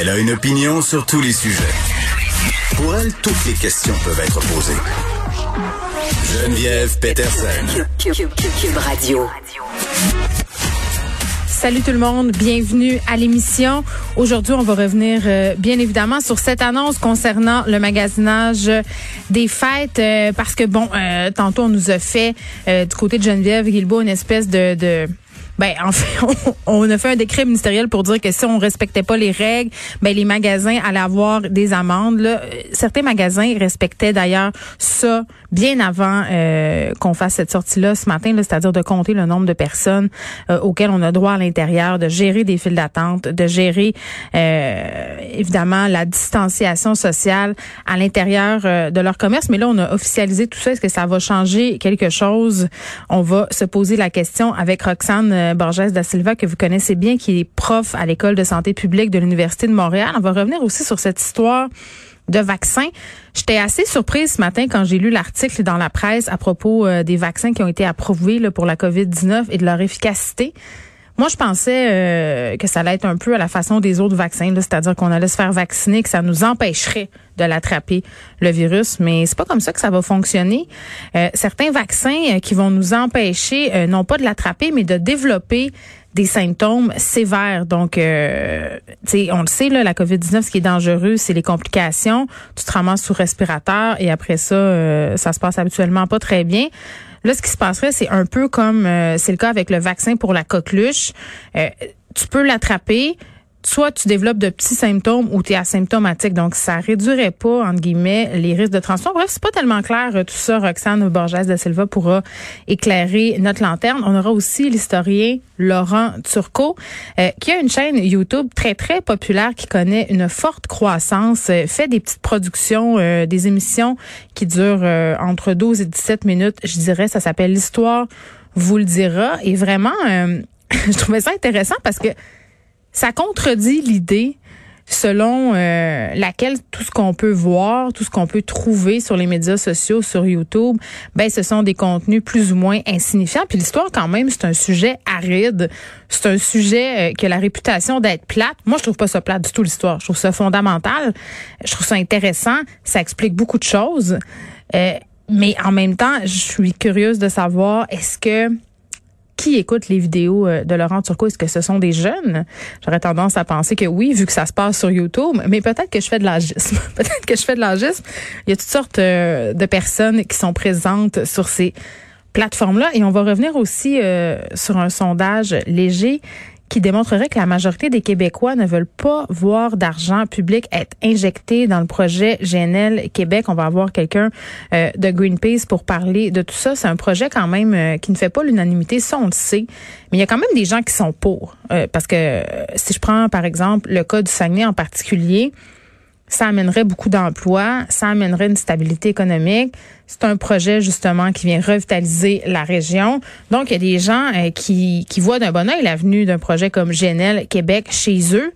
Elle a une opinion sur tous les sujets. Pour elle, toutes les questions peuvent être posées. Geneviève Peterson. Cube Radio. Salut tout le monde, bienvenue à l'émission. Aujourd'hui, on va revenir euh, bien évidemment sur cette annonce concernant le magasinage des fêtes euh, parce que bon, euh, tantôt on nous a fait du côté de Geneviève Guilbeault une espèce de, de ben, en fait, on, a fait un décret ministériel pour dire que si on respectait pas les règles, ben les magasins allaient avoir des amendes. Là. Certains magasins respectaient d'ailleurs ça bien avant euh, qu'on fasse cette sortie-là ce matin, c'est-à-dire de compter le nombre de personnes euh, auxquelles on a droit à l'intérieur, de gérer des files d'attente, de gérer euh, évidemment la distanciation sociale à l'intérieur de leur commerce. Mais là, on a officialisé tout ça. Est-ce que ça va changer quelque chose? On va se poser la question avec Roxane Borges da Silva, que vous connaissez bien, qui est prof à l'École de santé publique de l'Université de Montréal. On va revenir aussi sur cette histoire de vaccins. J'étais assez surprise ce matin quand j'ai lu l'article dans la presse à propos euh, des vaccins qui ont été approuvés pour la COVID-19 et de leur efficacité. Moi, je pensais euh, que ça allait être un peu à la façon des autres vaccins, c'est-à-dire qu'on allait se faire vacciner, que ça nous empêcherait de l'attraper, le virus. Mais c'est pas comme ça que ça va fonctionner. Euh, certains vaccins qui vont nous empêcher, non pas de l'attraper, mais de développer des symptômes sévères. Donc, euh, on le sait, là, la COVID-19, ce qui est dangereux, c'est les complications. Tu te ramasses sous respirateur et après ça, euh, ça se passe habituellement pas très bien. Là, ce qui se passerait, c'est un peu comme euh, c'est le cas avec le vaccin pour la coqueluche. Euh, tu peux l'attraper, soit tu développes de petits symptômes ou tu es asymptomatique. Donc, ça réduirait pas, entre guillemets, les risques de transmission. Bref, c'est pas tellement clair euh, tout ça. Roxane Borges de Silva pourra éclairer notre lanterne. On aura aussi l'historien Laurent Turcot, euh, qui a une chaîne YouTube très, très populaire qui connaît une forte croissance, euh, fait des petites productions, des émissions qui durent entre 12 et 17 minutes. Je dirais, ça s'appelle L'Histoire vous le dira. Et vraiment, je trouvais ça intéressant parce que ça contredit l'idée selon euh, laquelle tout ce qu'on peut voir, tout ce qu'on peut trouver sur les médias sociaux, sur YouTube, ben ce sont des contenus plus ou moins insignifiants. Puis l'histoire quand même, c'est un sujet aride, c'est un sujet euh, qui a la réputation d'être plate. Moi, je trouve pas ça plate du tout l'histoire. Je trouve ça fondamental. Je trouve ça intéressant. Ça explique beaucoup de choses. Euh, mais en même temps, je suis curieuse de savoir est-ce que qui écoute les vidéos euh, de Laurent Turcot? Est-ce que ce sont des jeunes? J'aurais tendance à penser que oui, vu que ça se passe sur YouTube, mais peut-être que je fais de l'agisme. peut-être que je fais de l'agisme. Il y a toutes sortes euh, de personnes qui sont présentes sur ces plateformes-là. Et on va revenir aussi euh, sur un sondage léger qui démontrerait que la majorité des Québécois ne veulent pas voir d'argent public être injecté dans le projet GNL Québec. On va avoir quelqu'un euh, de Greenpeace pour parler de tout ça. C'est un projet quand même euh, qui ne fait pas l'unanimité, ça on le sait. Mais il y a quand même des gens qui sont pour. Euh, parce que si je prends par exemple le cas du Saguenay en particulier, ça amènerait beaucoup d'emplois, ça amènerait une stabilité économique. C'est un projet justement qui vient revitaliser la région. Donc, il y a des gens euh, qui, qui voient d'un bon oeil l'avenue d'un projet comme GNL Québec chez eux.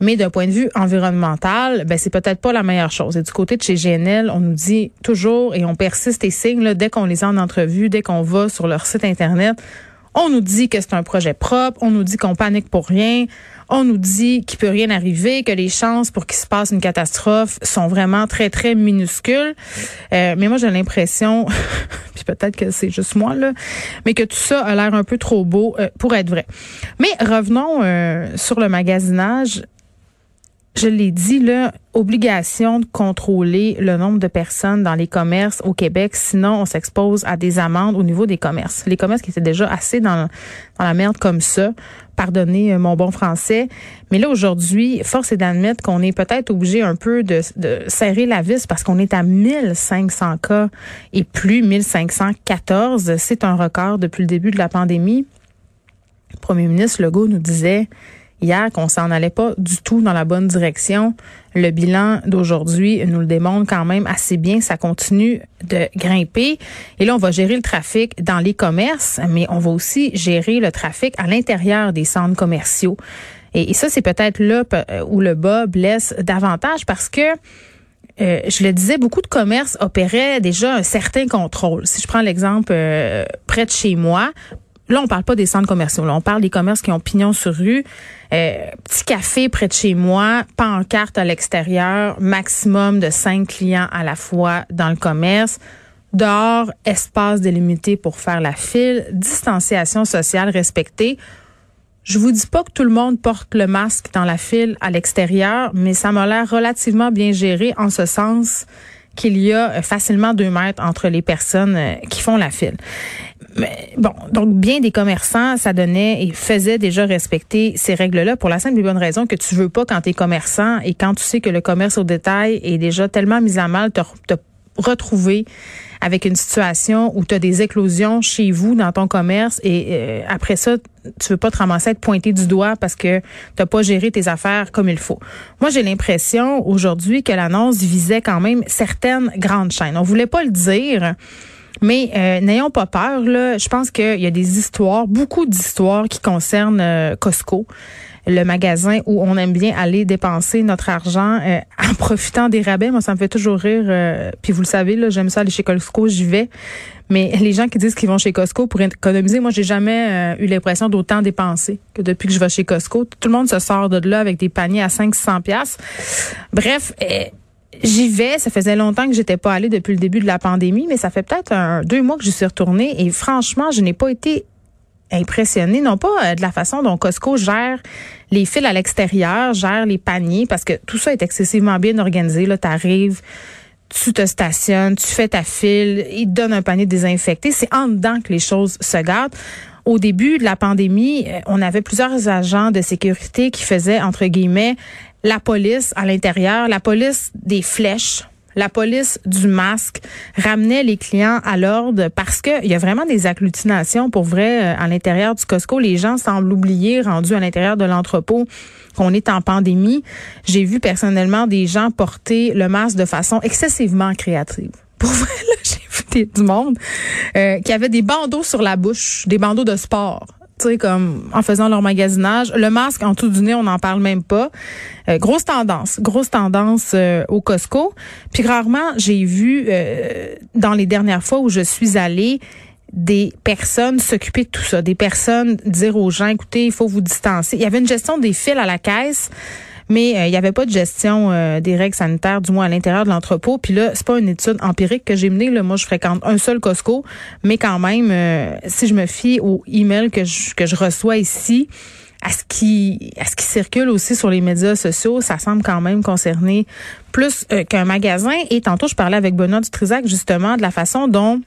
Mais d'un point de vue environnemental, ben c'est peut-être pas la meilleure chose. Et du côté de chez GNL, on nous dit toujours et on persiste et signe là, dès qu'on les a en entrevue, dès qu'on va sur leur site internet, on nous dit que c'est un projet propre, on nous dit qu'on panique pour rien, on nous dit qu'il peut rien arriver, que les chances pour qu'il se passe une catastrophe sont vraiment très très minuscules. Euh, mais moi j'ai l'impression, puis peut-être que c'est juste moi là, mais que tout ça a l'air un peu trop beau euh, pour être vrai. Mais revenons euh, sur le magasinage je l'ai dit, là, obligation de contrôler le nombre de personnes dans les commerces au Québec, sinon on s'expose à des amendes au niveau des commerces. Les commerces qui étaient déjà assez dans, la merde comme ça, pardonnez euh, mon bon français, mais là aujourd'hui, force est d'admettre qu'on est peut-être obligé un peu de, de, serrer la vis parce qu'on est à 1500 cas et plus, 1514. C'est un record depuis le début de la pandémie. Le premier ministre Legault nous disait hier qu'on s'en allait pas du tout dans la bonne direction. Le bilan d'aujourd'hui nous le démontre quand même assez bien. Ça continue de grimper. Et là, on va gérer le trafic dans les commerces, mais on va aussi gérer le trafic à l'intérieur des centres commerciaux. Et, ça, c'est peut-être là où le bas blesse davantage parce que euh, je le disais, beaucoup de commerces opéraient déjà un certain contrôle. Si je prends l'exemple euh, près de chez moi, là, on parle pas des centres commerciaux. Là, on parle des commerces qui ont pignon sur rue. Euh, petit café près de chez moi, pancarte à l'extérieur, maximum de cinq clients à la fois dans le commerce. Dehors, espace délimité pour faire la file, distanciation sociale respectée. Je vous dis pas que tout le monde porte le masque dans la file à l'extérieur, mais ça m'a l'air relativement bien géré en ce sens qu'il y a facilement deux mètres entre les personnes euh, qui font la file. Mais bon, donc bien des commerçants, ça donnait et faisait déjà respecter ces règles-là pour la simple et bonne raison que tu veux pas quand tu es commerçant et quand tu sais que le commerce au détail est déjà tellement mis à mal, te, te retrouver avec une situation où tu as des éclosions chez vous dans ton commerce et euh, après ça tu veux pas te ramasser être pointé du doigt parce que tu pas géré tes affaires comme il faut. Moi, j'ai l'impression aujourd'hui que l'annonce visait quand même certaines grandes chaînes. On voulait pas le dire. Mais euh, n'ayons pas peur. Là. Je pense qu'il y a des histoires, beaucoup d'histoires qui concernent euh, Costco le magasin où on aime bien aller dépenser notre argent euh, en profitant des rabais. Moi, ça me fait toujours rire. Euh, puis vous le savez, là, j'aime ça aller chez Costco, j'y vais. Mais les gens qui disent qu'ils vont chez Costco pour économiser, moi, j'ai jamais euh, eu l'impression d'autant dépenser que depuis que je vais chez Costco. Tout le monde se sort de là avec des paniers à 500 pièces. Bref, J'y vais. Ça faisait longtemps que j'étais pas allée depuis le début de la pandémie, mais ça fait peut-être deux mois que je suis retournée et franchement, je n'ai pas été impressionné, non pas euh, de la façon dont Costco gère les fils à l'extérieur, gère les paniers, parce que tout ça est excessivement bien organisé. Là, t'arrives, tu te stationnes, tu fais ta file, ils te donnent un panier désinfecté. C'est en dedans que les choses se gardent. Au début de la pandémie, euh, on avait plusieurs agents de sécurité qui faisaient, entre guillemets, la police à l'intérieur, la police des flèches la police du masque ramenait les clients à l'ordre parce qu'il y a vraiment des agglutinations pour vrai euh, à l'intérieur du Costco. Les gens semblent oublier, rendus à l'intérieur de l'entrepôt, qu'on est en pandémie. J'ai vu personnellement des gens porter le masque de façon excessivement créative. Pour vrai, là, j'ai vu du monde euh, qui avait des bandeaux sur la bouche, des bandeaux de sport tu sais, comme en faisant leur magasinage. Le masque en tout du nez, on n'en parle même pas. Euh, grosse tendance, grosse tendance euh, au Costco. Puis rarement, j'ai vu euh, dans les dernières fois où je suis allée des personnes s'occuper de tout ça, des personnes dire aux gens, écoutez, il faut vous distancer. Il y avait une gestion des fils à la caisse mais euh, il n'y avait pas de gestion euh, des règles sanitaires, du moins à l'intérieur de l'entrepôt. Puis là, c'est pas une étude empirique que j'ai menée. Là. Moi, je fréquente un seul Costco, mais quand même, euh, si je me fie aux emails que je, que je reçois ici, à ce qui à ce qui circule aussi sur les médias sociaux, ça semble quand même concerner plus qu'un magasin. Et tantôt, je parlais avec Benoît Dutrisac justement de la façon dont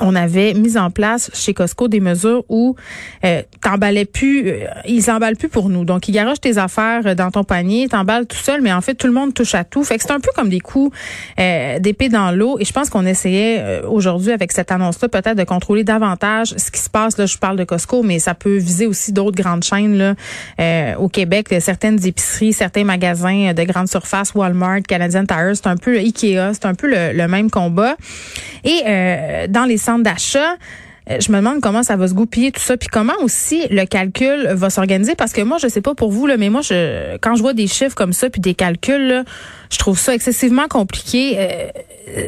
on avait mis en place chez Costco des mesures où euh, t'emballais plus, euh, ils emballent plus pour nous. Donc, ils garagent tes affaires dans ton panier, t'emballes tout seul, mais en fait, tout le monde touche à tout. Fait que c'est un peu comme des coups euh, d'épée dans l'eau. Et je pense qu'on essayait euh, aujourd'hui avec cette annonce-là peut-être de contrôler davantage ce qui se passe. Là, je parle de Costco, mais ça peut viser aussi d'autres grandes chaînes là au Québec, certaines épiceries, certains magasins de grande surface, Walmart, Canadian Tire. C'est un peu Ikea, c'est un peu le, le même combat. Et dans les d'achat, euh, je me demande comment ça va se goupiller tout ça, puis comment aussi le calcul va s'organiser, parce que moi, je sais pas pour vous, là, mais moi, je, quand je vois des chiffres comme ça, puis des calculs, je trouve ça excessivement compliqué. Euh,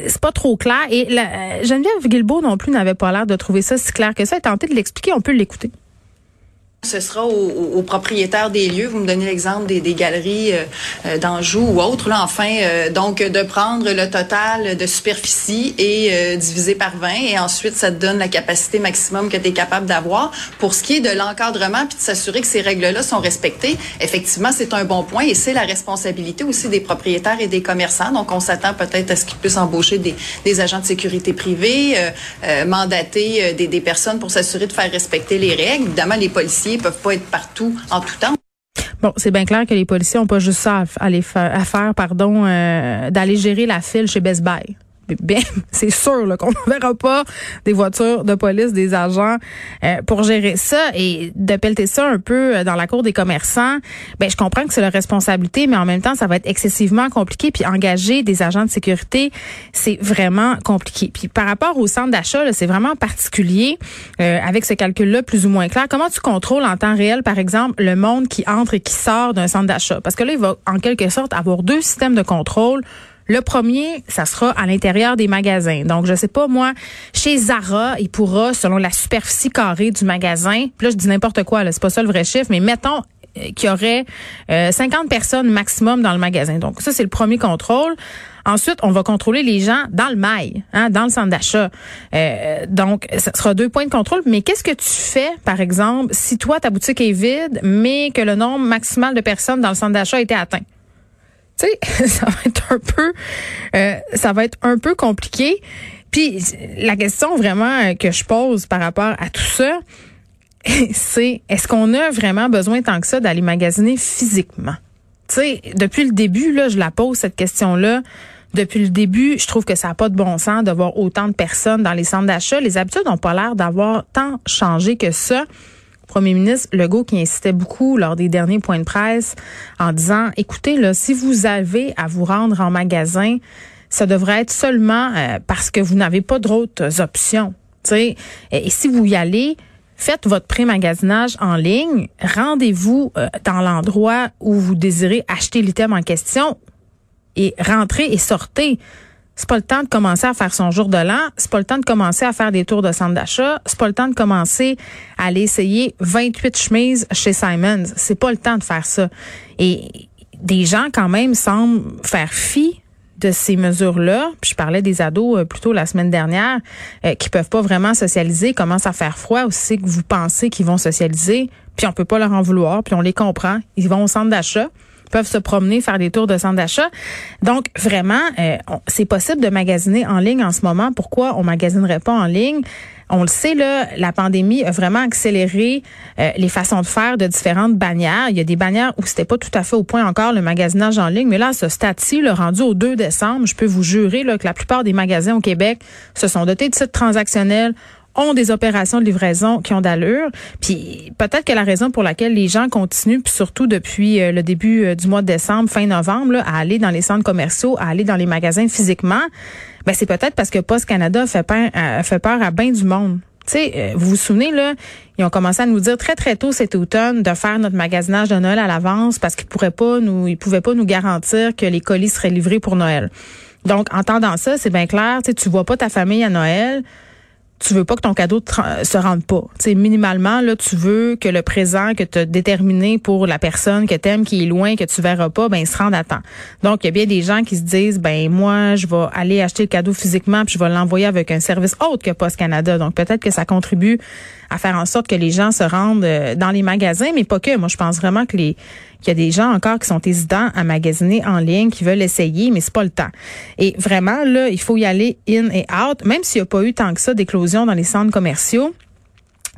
c'est pas trop clair. Et la, Geneviève Guilbeault non plus n'avait pas l'air de trouver ça si clair que ça. Tenter de l'expliquer, on peut l'écouter. Ce sera aux, propriétaires des lieux. Vous me donnez l'exemple des, galeries euh, euh, d'Anjou ou autres. Là, enfin, euh, donc de prendre le total de superficie et diviser par 20 et ensuite ça te donne la capacité maximum que tu es capable d'avoir. Pour ce qui est de l'encadrement puis de s'assurer que ces règles-là sont respectées, effectivement, c'est un bon point et c'est la responsabilité aussi des propriétaires et des commerçants. Donc, on s'attend peut-être à ce qu'ils puissent embaucher des, agents de sécurité privés, mandater des, des personnes pour s'assurer de faire respecter les règles. Évidemment, les policiers peuvent pas être partout en tout temps. Bon, c'est bien clair que les policiers ont pas juste ça à, aller faire, à faire, pardon, euh, d'aller gérer la file chez Best Buy bien, c'est sûr qu'on ne verra pas des voitures de police, des agents euh, pour gérer ça et de pelleter ça un peu euh, dans la cour des commerçants. Ben, je comprends que c'est leur responsabilité, mais en même temps, ça va être excessivement compliqué. Puis engager des agents de sécurité, c'est vraiment compliqué. Puis par rapport au centre d'achat, c'est vraiment particulier euh, avec ce calcul-là plus ou moins clair. Comment tu contrôles en temps réel, par exemple, le monde qui entre et qui sort d'un centre d'achat? Parce que là, il va en quelque sorte avoir deux systèmes de contrôle Le premier, ça sera à l'intérieur des magasins. Donc, je sais pas, moi, chez Zara, il pourra, selon la superficie carrée du magasin, puis là, je dis n'importe quoi, c'est pas ça le vrai chiffre, mais mettons euh, qu'il y aurait 50 euh, personnes maximum dans le magasin. Donc, ça, c'est le premier contrôle. Ensuite, on va contrôler les gens dans le mail, hein, dans le centre d'achat. Euh, donc, ça sera deux points de contrôle. Mais qu'est-ce que tu fais, par exemple, si toi, ta boutique est vide, mais que le nombre maximal de personnes dans le centre d'achat a été atteint? Tu sais, ça va être un peu, euh, ça va être un peu compliqué. Puis la question vraiment que je pose par rapport à tout ça, c'est est-ce qu'on a vraiment besoin tant que ça d'aller magasiner physiquement? Tu sais, depuis le début, là, je la pose cette question-là depuis le début, je trouve que ça n'a pas de bon sens de voir autant de personnes dans les centres d'achat. Les habitudes n'ont pas l'air d'avoir tant changé que ça. Premier ministre Legault qui insistait beaucoup lors des derniers points de presse en disant, écoutez, là, si vous avez à vous rendre en magasin, ça devrait être seulement euh, parce que vous n'avez pas d'autres options. Et si vous y allez, faites votre pré-magasinage en ligne, rendez-vous euh, dans l'endroit où vous désirez acheter l'item en question et rentrer et sortez. C'est pas le temps de commencer à faire son jour de l'an. C'est pas le temps de commencer à faire des tours de centre d'achat. C'est pas le temps de commencer à aller essayer 28 chemises chez Simons. C'est pas le temps de faire ça. Et des gens quand même semblent faire fi de ces mesures-là. Puis je parlais des ados euh, plutôt la semaine dernière euh, qui peuvent pas vraiment socialiser, commence à faire froid aussi que vous pensez qu'ils vont socialiser, puis on peut pas leur en vouloir, puis on les comprend. Ils vont au centre d'achat peuvent se promener, faire des tours de centre d'achat. Donc, vraiment, euh, c'est possible de magasiner en ligne en ce moment. Pourquoi on magasinerait pas en ligne? On le sait, là, la pandémie a vraiment accéléré euh, les façons de faire de différentes bannières. Il y a des bannières où c'était pas tout à fait au point encore le magasinage en ligne, mais là, ce stade-ci, le rendu au 2 décembre, je peux vous jurer là, que la plupart des magasins au Québec se sont dotés de sites transactionnels, ont des opérations de livraison qui ont d'allure. Puis peut-être que la raison pour laquelle les gens continuent, puis surtout depuis euh, le début euh, du mois de décembre, fin novembre, là, à aller dans les centres commerciaux, à aller dans les magasins physiquement, ben c'est peut-être parce que Post Canada fait peur, euh, fait peur à bien du monde. Tu sais, vous vous souvenez là, ils ont commencé à nous dire très très tôt cet automne de faire notre magasinage de Noël à l'avance parce qu'ils pourraient pas nous, ils pouvaient pas nous garantir que les colis seraient livrés pour Noël. Donc, en entendant ça, c'est bien clair, tu tu vois pas ta famille à Noël tu veux pas que ton cadeau se rende pas. sais, minimalement, là, tu veux que le présent que tu as déterminé pour la personne que t'aimes, qui est loin, que tu verras pas, ben, il se rende à temps. Donc, il y a bien des gens qui se disent, ben, moi, je vais aller acheter le cadeau physiquement puis je vais l'envoyer avec un service autre que Post Canada. Donc, peut-être que ça contribue à faire en sorte que les gens se rendent euh, dans les magasins, mais pas que. Moi, je pense vraiment que les qu'il y a des gens encore qui sont hésitants à magasiner en ligne, qui veulent essayer, mais c'est pas le temps. Et vraiment, là, il faut y aller in et out, même s'il n'y a pas eu tant que ça d'éclosion dans les centres commerciaux.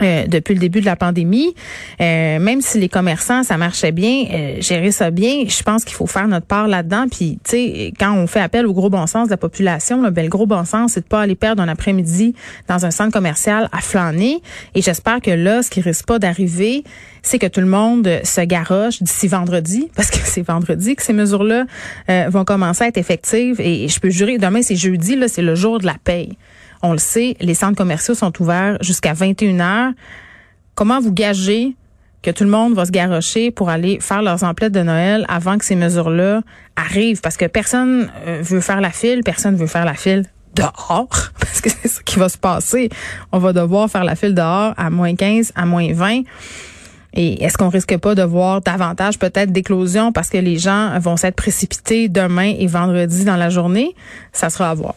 Euh, depuis le début de la pandémie, euh, même si les commerçants ça marchait bien, euh, gérer ça bien, je pense qu'il faut faire notre part là-dedans. Puis tu sais, quand on fait appel au gros bon sens de la population, ben, le gros bon sens, c'est de pas aller perdre un après-midi dans un centre commercial à flâner. Et j'espère que là, ce qui risque pas d'arriver, c'est que tout le monde se garoche d'ici vendredi, parce que c'est vendredi que ces mesures-là vont commencer à être effectives. Et, je peux jurer, demain c'est jeudi, là, c'est le jour de la paye. On le sait, les centres commerciaux sont ouverts jusqu'à 21 heures. Comment vous gagez que tout le monde va se garrocher pour aller faire leurs emplettes de Noël avant que ces mesures-là arrivent? Parce que personne euh, veut faire la file, personne veut faire la file dehors, parce que c'est ce qui va se passer. On va devoir faire la file dehors à moins 15, à moins 20. Et est-ce qu'on risque pas de voir davantage peut-être d'éclosions parce que les gens vont s'être précipités demain et vendredi dans la journée? Ça sera à voir.